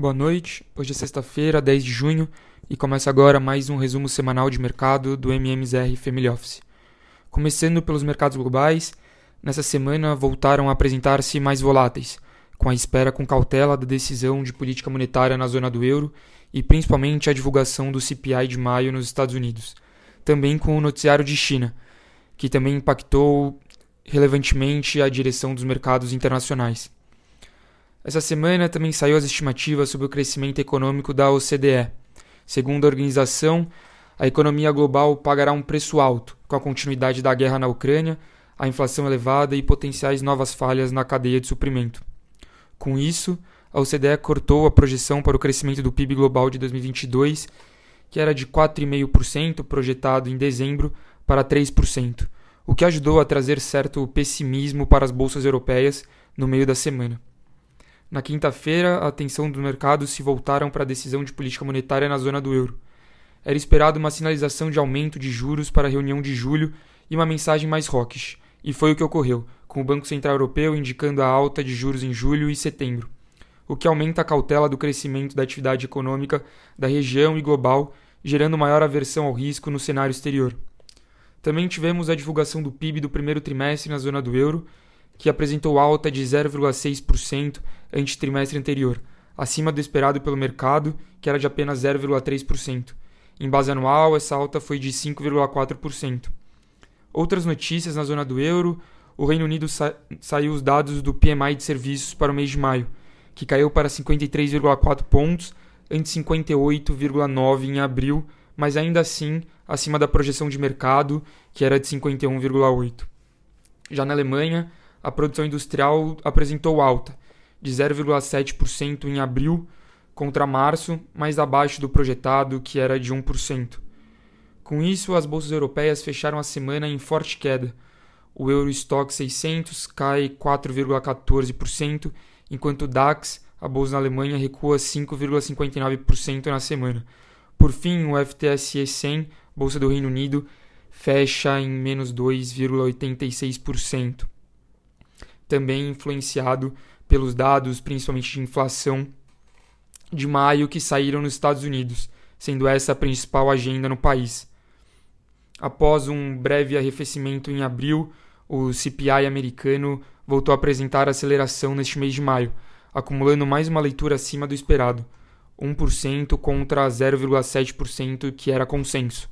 Boa noite, hoje é sexta-feira, 10 de junho, e começa agora mais um resumo semanal de mercado do MMZR Family Office. Começando pelos mercados globais, nessa semana voltaram a apresentar-se mais voláteis, com a espera com cautela da decisão de política monetária na zona do euro e principalmente a divulgação do CPI de maio nos Estados Unidos, também com o noticiário de China, que também impactou relevantemente a direção dos mercados internacionais. Essa semana também saiu as estimativas sobre o crescimento econômico da OCDE. Segundo a organização, a economia global pagará um preço alto com a continuidade da guerra na Ucrânia, a inflação elevada e potenciais novas falhas na cadeia de suprimento. Com isso, a OCDE cortou a projeção para o crescimento do PIB global de 2022, que era de 4,5% projetado em dezembro, para 3%, o que ajudou a trazer certo pessimismo para as bolsas europeias no meio da semana. Na quinta-feira, a atenção do mercado se voltaram para a decisão de política monetária na zona do euro. Era esperado uma sinalização de aumento de juros para a reunião de julho e uma mensagem mais hawkish, e foi o que ocorreu, com o Banco Central Europeu indicando a alta de juros em julho e setembro, o que aumenta a cautela do crescimento da atividade econômica da região e global, gerando maior aversão ao risco no cenário exterior. Também tivemos a divulgação do PIB do primeiro trimestre na zona do euro, que apresentou alta de 0,6% ante trimestre anterior, acima do esperado pelo mercado, que era de apenas 0,3%. Em base anual, essa alta foi de 5,4%. Outras notícias na zona do euro: o Reino Unido sa saiu os dados do PMI de serviços para o mês de maio, que caiu para 53,4 pontos, ante 58,9 em abril, mas ainda assim acima da projeção de mercado, que era de 51,8. Já na Alemanha, a produção industrial apresentou alta, de 0,7% em abril contra março, mais abaixo do projetado, que era de 1%. Com isso, as bolsas europeias fecharam a semana em forte queda. O Eurostock 600 cai 4,14%, enquanto o DAX, a bolsa na Alemanha, recua 5,59% na semana. Por fim, o FTSE 100, bolsa do Reino Unido, fecha em menos 2,86% também influenciado pelos dados, principalmente de inflação, de maio que saíram nos Estados Unidos, sendo essa a principal agenda no país. Após um breve arrefecimento em abril, o CPI americano voltou a apresentar aceleração neste mês de maio, acumulando mais uma leitura acima do esperado, 1% contra 0,7% que era consenso.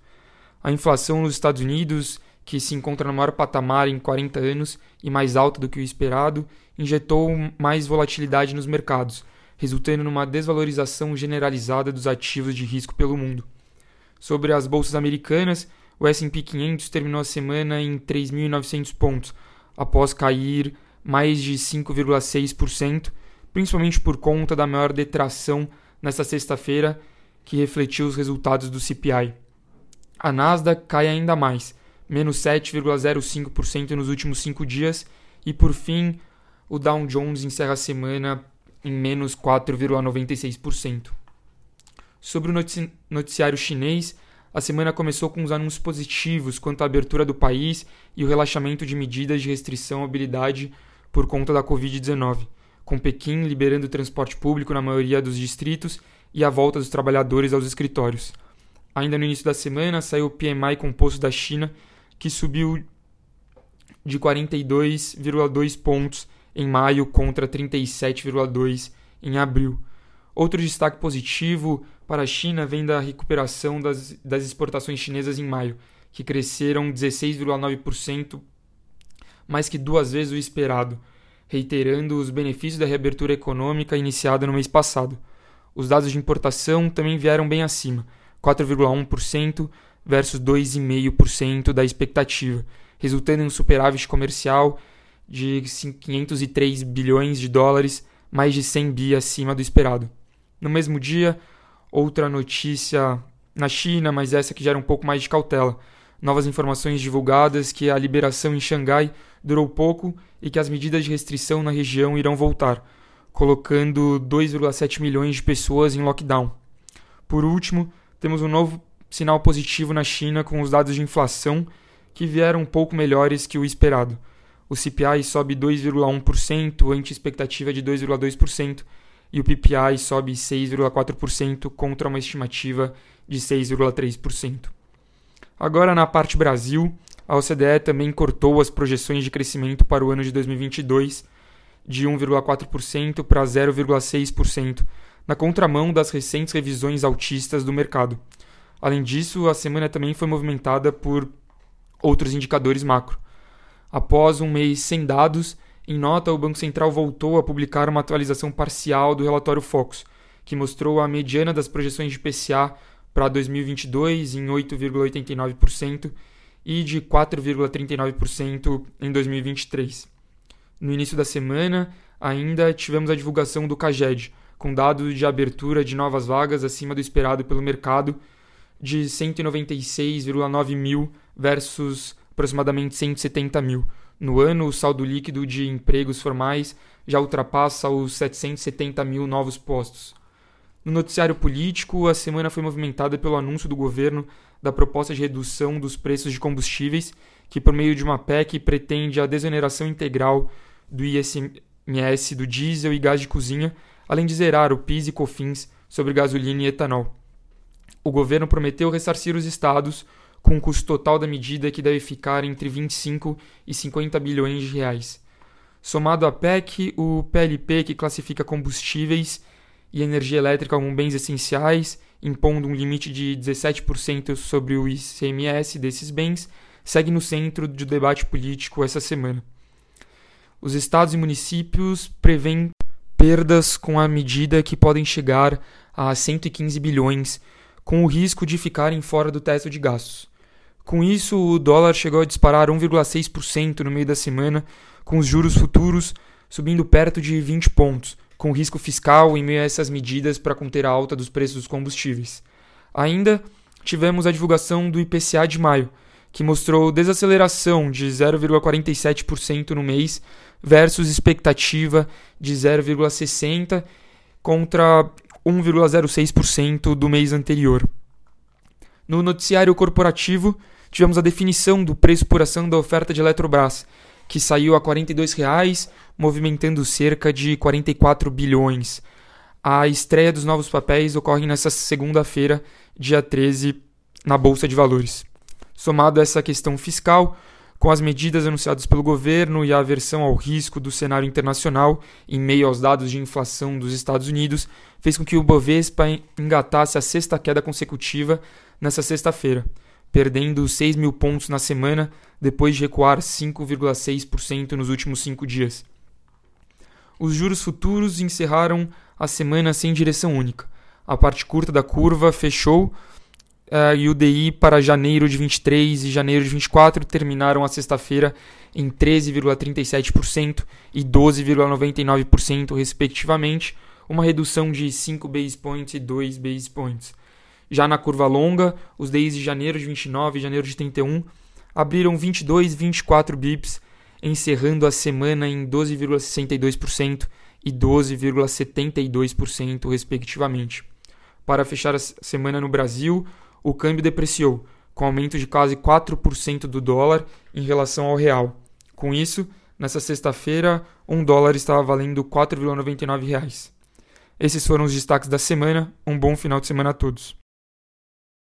A inflação nos Estados Unidos que se encontra no maior patamar em 40 anos e mais alta do que o esperado, injetou mais volatilidade nos mercados, resultando numa desvalorização generalizada dos ativos de risco pelo mundo. Sobre as bolsas americanas, o S&P 500 terminou a semana em 3.900 pontos, após cair mais de 5,6%, principalmente por conta da maior detração nesta sexta-feira, que refletiu os resultados do CPI. A Nasdaq cai ainda mais, menos 7,05% nos últimos cinco dias. E por fim, o Dow Jones encerra a semana em menos 4,96%. Sobre o noticiário chinês, a semana começou com os anúncios positivos quanto à abertura do país e o relaxamento de medidas de restrição à mobilidade por conta da Covid-19, com Pequim liberando o transporte público na maioria dos distritos e a volta dos trabalhadores aos escritórios. Ainda no início da semana, saiu o PMI composto da China, que subiu de 42,2 pontos em maio contra 37,2 em abril. Outro destaque positivo para a China vem da recuperação das, das exportações chinesas em maio, que cresceram 16,9%, mais que duas vezes o esperado, reiterando os benefícios da reabertura econômica iniciada no mês passado. Os dados de importação também vieram bem acima, 4,1%, versus 2,5% da expectativa, resultando em um superávit comercial de 503 bilhões de dólares, mais de 100 bi acima do esperado. No mesmo dia, outra notícia na China, mas essa que gera um pouco mais de cautela. Novas informações divulgadas que a liberação em Xangai durou pouco e que as medidas de restrição na região irão voltar, colocando 2,7 milhões de pessoas em lockdown. Por último, temos um novo sinal positivo na China com os dados de inflação que vieram um pouco melhores que o esperado. O CPI sobe 2,1% ante expectativa de 2,2%, e o PPI sobe 6,4% contra uma estimativa de 6,3%. Agora, na parte Brasil, a OCDE também cortou as projeções de crescimento para o ano de 2022 de 1,4% para 0,6%, na contramão das recentes revisões altistas do mercado. Além disso, a semana também foi movimentada por outros indicadores macro. Após um mês sem dados, em nota, o Banco Central voltou a publicar uma atualização parcial do relatório Focus, que mostrou a mediana das projeções de PCA para 2022 em 8,89% e de 4,39% em 2023. No início da semana, ainda tivemos a divulgação do CAGED, com dados de abertura de novas vagas acima do esperado pelo mercado, de 196,9 mil versus aproximadamente 170 mil. No ano, o saldo líquido de empregos formais já ultrapassa os 770 mil novos postos. No noticiário político, a semana foi movimentada pelo anúncio do governo da proposta de redução dos preços de combustíveis, que, por meio de uma PEC, pretende a desoneração integral do ISMS do diesel e gás de cozinha, além de zerar o PIS e COFINS sobre gasolina e etanol. O governo prometeu ressarcir os estados com o custo total da medida que deve ficar entre 25 e 50 bilhões de reais. Somado à PEC, o PLP, que classifica combustíveis e energia elétrica como bens essenciais, impondo um limite de 17% sobre o ICMS desses bens, segue no centro do debate político essa semana. Os estados e municípios prevêem perdas com a medida que podem chegar a 115 bilhões, com o risco de ficarem fora do teto de gastos. Com isso, o dólar chegou a disparar 1,6% no meio da semana, com os juros futuros subindo perto de 20 pontos, com risco fiscal em meio a essas medidas para conter a alta dos preços dos combustíveis. Ainda tivemos a divulgação do IPCA de maio, que mostrou desaceleração de 0,47% no mês versus expectativa de 0,60 contra 1,06% do mês anterior. No noticiário corporativo, tivemos a definição do preço por ação da oferta de Eletrobras, que saiu a R$ 42,00, movimentando cerca de 44 bilhões. A estreia dos novos papéis ocorre nesta segunda-feira, dia 13, na Bolsa de Valores. Somado a essa questão fiscal, com as medidas anunciadas pelo governo e a aversão ao risco do cenário internacional em meio aos dados de inflação dos Estados Unidos, fez com que o Bovespa engatasse a sexta queda consecutiva nesta sexta-feira, perdendo 6 mil pontos na semana depois de recuar 5,6% nos últimos cinco dias. Os juros futuros encerraram a semana sem direção única. A parte curta da curva fechou uh, e o DI para janeiro de 23 e janeiro de 24 terminaram a sexta-feira em 13,37% e 12,99%, respectivamente, uma redução de 5 base points e 2 base points. Já na curva longa, os DIs de janeiro de 29 e janeiro de 31 abriram 22 e 24 bips, encerrando a semana em 12,62% e 12,72%, respectivamente. Para fechar a semana no Brasil, o câmbio depreciou, com aumento de quase 4% do dólar em relação ao real. Com isso, nessa sexta-feira, um dólar estava valendo R$ 4,99. Esses foram os destaques da semana. Um bom final de semana a todos.